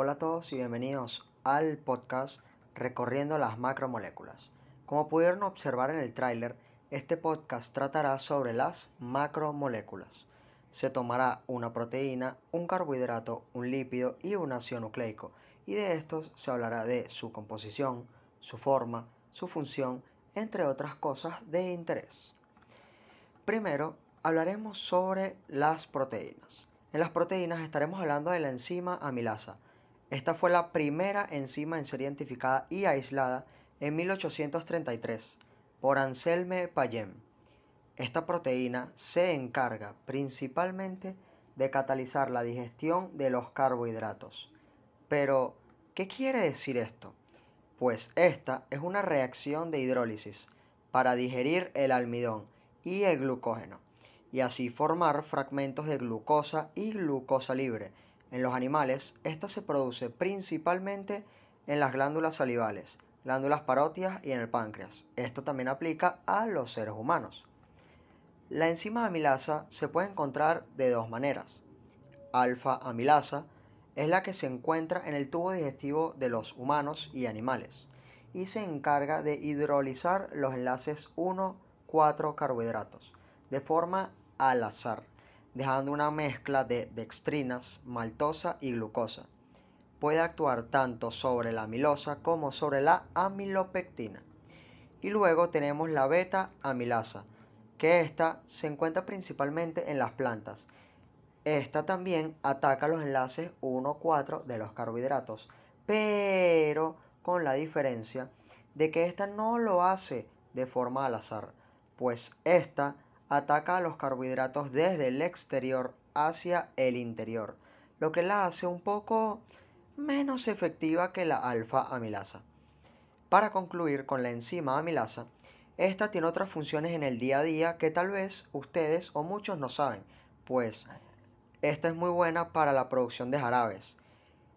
Hola a todos y bienvenidos al podcast Recorriendo las macromoléculas. Como pudieron observar en el tráiler, este podcast tratará sobre las macromoléculas. Se tomará una proteína, un carbohidrato, un lípido y un ácido nucleico, y de estos se hablará de su composición, su forma, su función, entre otras cosas de interés. Primero, hablaremos sobre las proteínas. En las proteínas estaremos hablando de la enzima amilasa, esta fue la primera enzima en ser identificada y aislada en 1833 por Anselme Payem. Esta proteína se encarga principalmente de catalizar la digestión de los carbohidratos. Pero, ¿qué quiere decir esto? Pues esta es una reacción de hidrólisis para digerir el almidón y el glucógeno y así formar fragmentos de glucosa y glucosa libre en los animales, esta se produce principalmente en las glándulas salivales, glándulas parótidas y en el páncreas. Esto también aplica a los seres humanos. La enzima amilasa se puede encontrar de dos maneras. Alfa amilasa es la que se encuentra en el tubo digestivo de los humanos y animales y se encarga de hidrolizar los enlaces 1,4 carbohidratos de forma al azar dejando una mezcla de dextrinas, maltosa y glucosa. Puede actuar tanto sobre la amilosa como sobre la amilopectina. Y luego tenemos la beta amilasa, que esta se encuentra principalmente en las plantas. Esta también ataca los enlaces 1,4 de los carbohidratos, pero con la diferencia de que esta no lo hace de forma al azar, pues esta ataca a los carbohidratos desde el exterior hacia el interior, lo que la hace un poco menos efectiva que la alfa amilasa. Para concluir con la enzima amilasa, esta tiene otras funciones en el día a día que tal vez ustedes o muchos no saben, pues esta es muy buena para la producción de jarabes.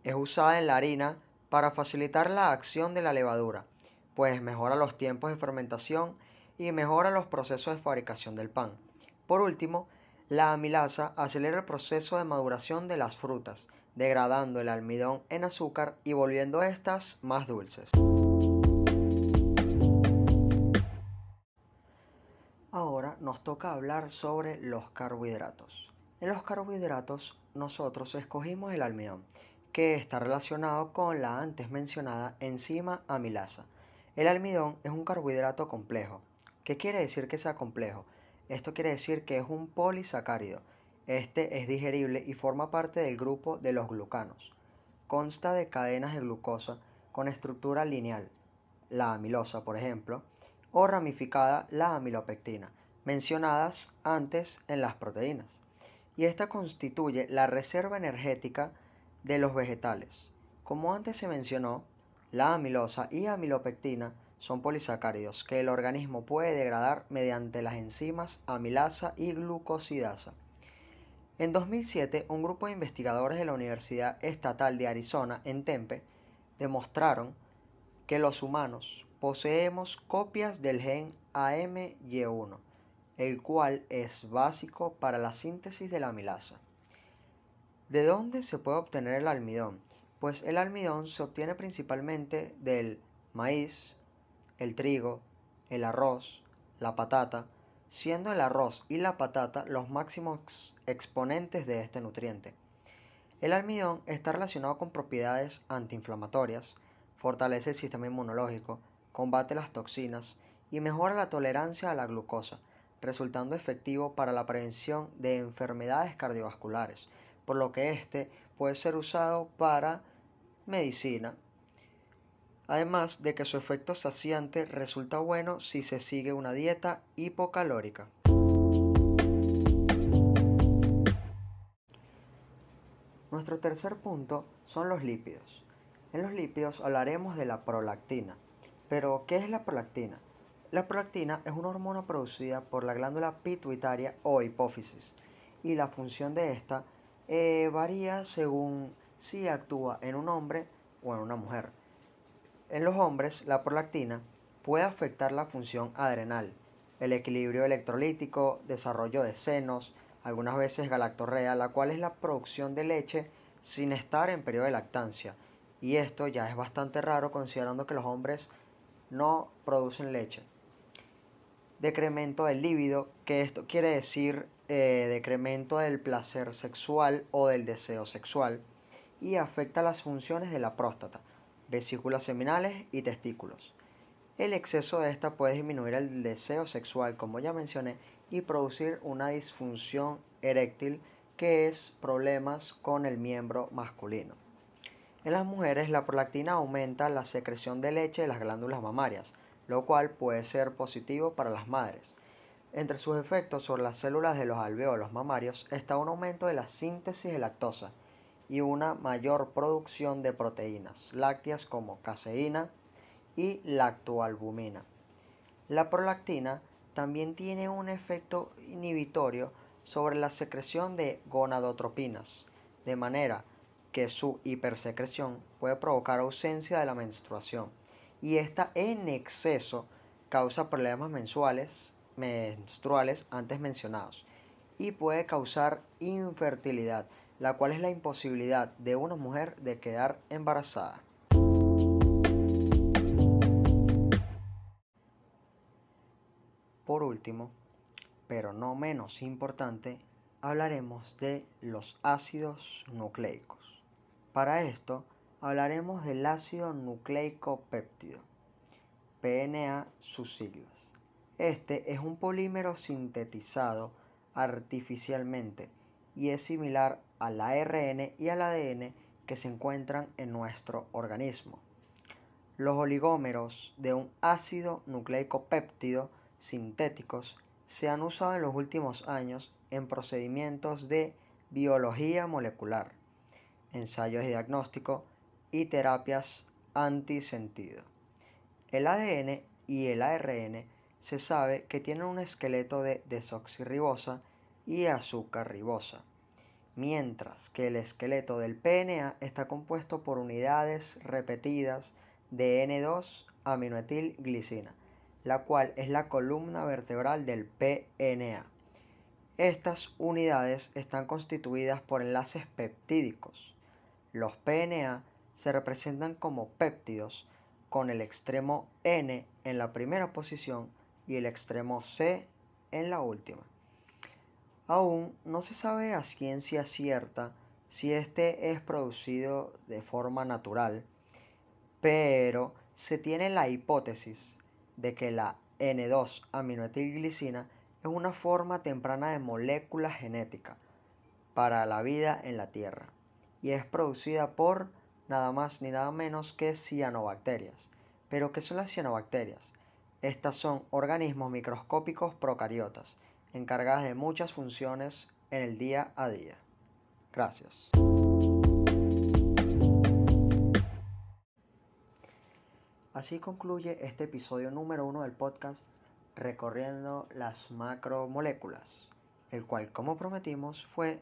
Es usada en la harina para facilitar la acción de la levadura, pues mejora los tiempos de fermentación y mejora los procesos de fabricación del pan. Por último, la amilasa acelera el proceso de maduración de las frutas, degradando el almidón en azúcar y volviendo estas más dulces. Ahora nos toca hablar sobre los carbohidratos. En los carbohidratos nosotros escogimos el almidón, que está relacionado con la antes mencionada enzima amilasa. El almidón es un carbohidrato complejo, ¿Qué quiere decir que sea complejo? Esto quiere decir que es un polisacárido. Este es digerible y forma parte del grupo de los glucanos. Consta de cadenas de glucosa con estructura lineal, la amilosa por ejemplo, o ramificada, la amilopectina, mencionadas antes en las proteínas. Y esta constituye la reserva energética de los vegetales. Como antes se mencionó, la amilosa y amilopectina son polisacáridos que el organismo puede degradar mediante las enzimas amilasa y glucosidasa. En 2007, un grupo de investigadores de la Universidad Estatal de Arizona en Tempe demostraron que los humanos poseemos copias del gen AMY1, el cual es básico para la síntesis de la amilasa. ¿De dónde se puede obtener el almidón? Pues el almidón se obtiene principalmente del maíz, el trigo, el arroz, la patata, siendo el arroz y la patata los máximos exponentes de este nutriente. El almidón está relacionado con propiedades antiinflamatorias, fortalece el sistema inmunológico, combate las toxinas y mejora la tolerancia a la glucosa, resultando efectivo para la prevención de enfermedades cardiovasculares, por lo que este puede ser usado para medicina, además de que su efecto saciante resulta bueno si se sigue una dieta hipocalórica. Nuestro tercer punto son los lípidos. En los lípidos hablaremos de la prolactina. Pero, ¿qué es la prolactina? La prolactina es una hormona producida por la glándula pituitaria o hipófisis y la función de esta eh, varía según si actúa en un hombre o en una mujer. En los hombres, la prolactina puede afectar la función adrenal, el equilibrio electrolítico, desarrollo de senos, algunas veces galactorrea, la cual es la producción de leche sin estar en periodo de lactancia. Y esto ya es bastante raro considerando que los hombres no producen leche. Decremento del líbido, que esto quiere decir eh, decremento del placer sexual o del deseo sexual y afecta las funciones de la próstata, vesículas seminales y testículos. El exceso de esta puede disminuir el deseo sexual, como ya mencioné, y producir una disfunción eréctil que es problemas con el miembro masculino. En las mujeres la prolactina aumenta la secreción de leche de las glándulas mamarias, lo cual puede ser positivo para las madres. Entre sus efectos sobre las células de los alveolos mamarios está un aumento de la síntesis de lactosa y una mayor producción de proteínas lácteas como caseína y lactoalbumina. La prolactina también tiene un efecto inhibitorio sobre la secreción de gonadotropinas, de manera que su hipersecreción puede provocar ausencia de la menstruación y esta en exceso causa problemas menstruales antes mencionados y puede causar infertilidad, la cual es la imposibilidad de una mujer de quedar embarazada. Por último, pero no menos importante, hablaremos de los ácidos nucleicos. Para esto, hablaremos del ácido nucleico péptido, PNA sus siglas. Este es un polímero sintetizado artificialmente y es similar al ARN y al ADN que se encuentran en nuestro organismo. Los oligómeros de un ácido nucleico péptido sintéticos se han usado en los últimos años en procedimientos de biología molecular, ensayos de diagnóstico y terapias antisentido. El ADN y el ARN se sabe que tienen un esqueleto de desoxirribosa y azúcar ribosa, mientras que el esqueleto del PNA está compuesto por unidades repetidas de N2 aminoetilglicina, la cual es la columna vertebral del PNA. Estas unidades están constituidas por enlaces peptídicos. Los PNA se representan como péptidos con el extremo N en la primera posición y el extremo C en la última. Aún no se sabe a ciencia cierta si este es producido de forma natural, pero se tiene la hipótesis de que la N2 aminoetilglicina es una forma temprana de molécula genética para la vida en la Tierra y es producida por nada más ni nada menos que cianobacterias. ¿Pero qué son las cianobacterias? Estas son organismos microscópicos procariotas, encargadas de muchas funciones en el día a día. Gracias. Así concluye este episodio número uno del podcast Recorriendo las macromoléculas, el cual, como prometimos, fue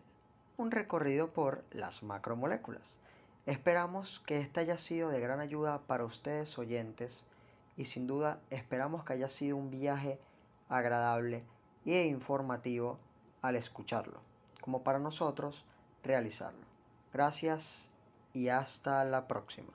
un recorrido por las macromoléculas. Esperamos que este haya sido de gran ayuda para ustedes oyentes y sin duda esperamos que haya sido un viaje agradable e informativo al escucharlo, como para nosotros realizarlo. Gracias y hasta la próxima.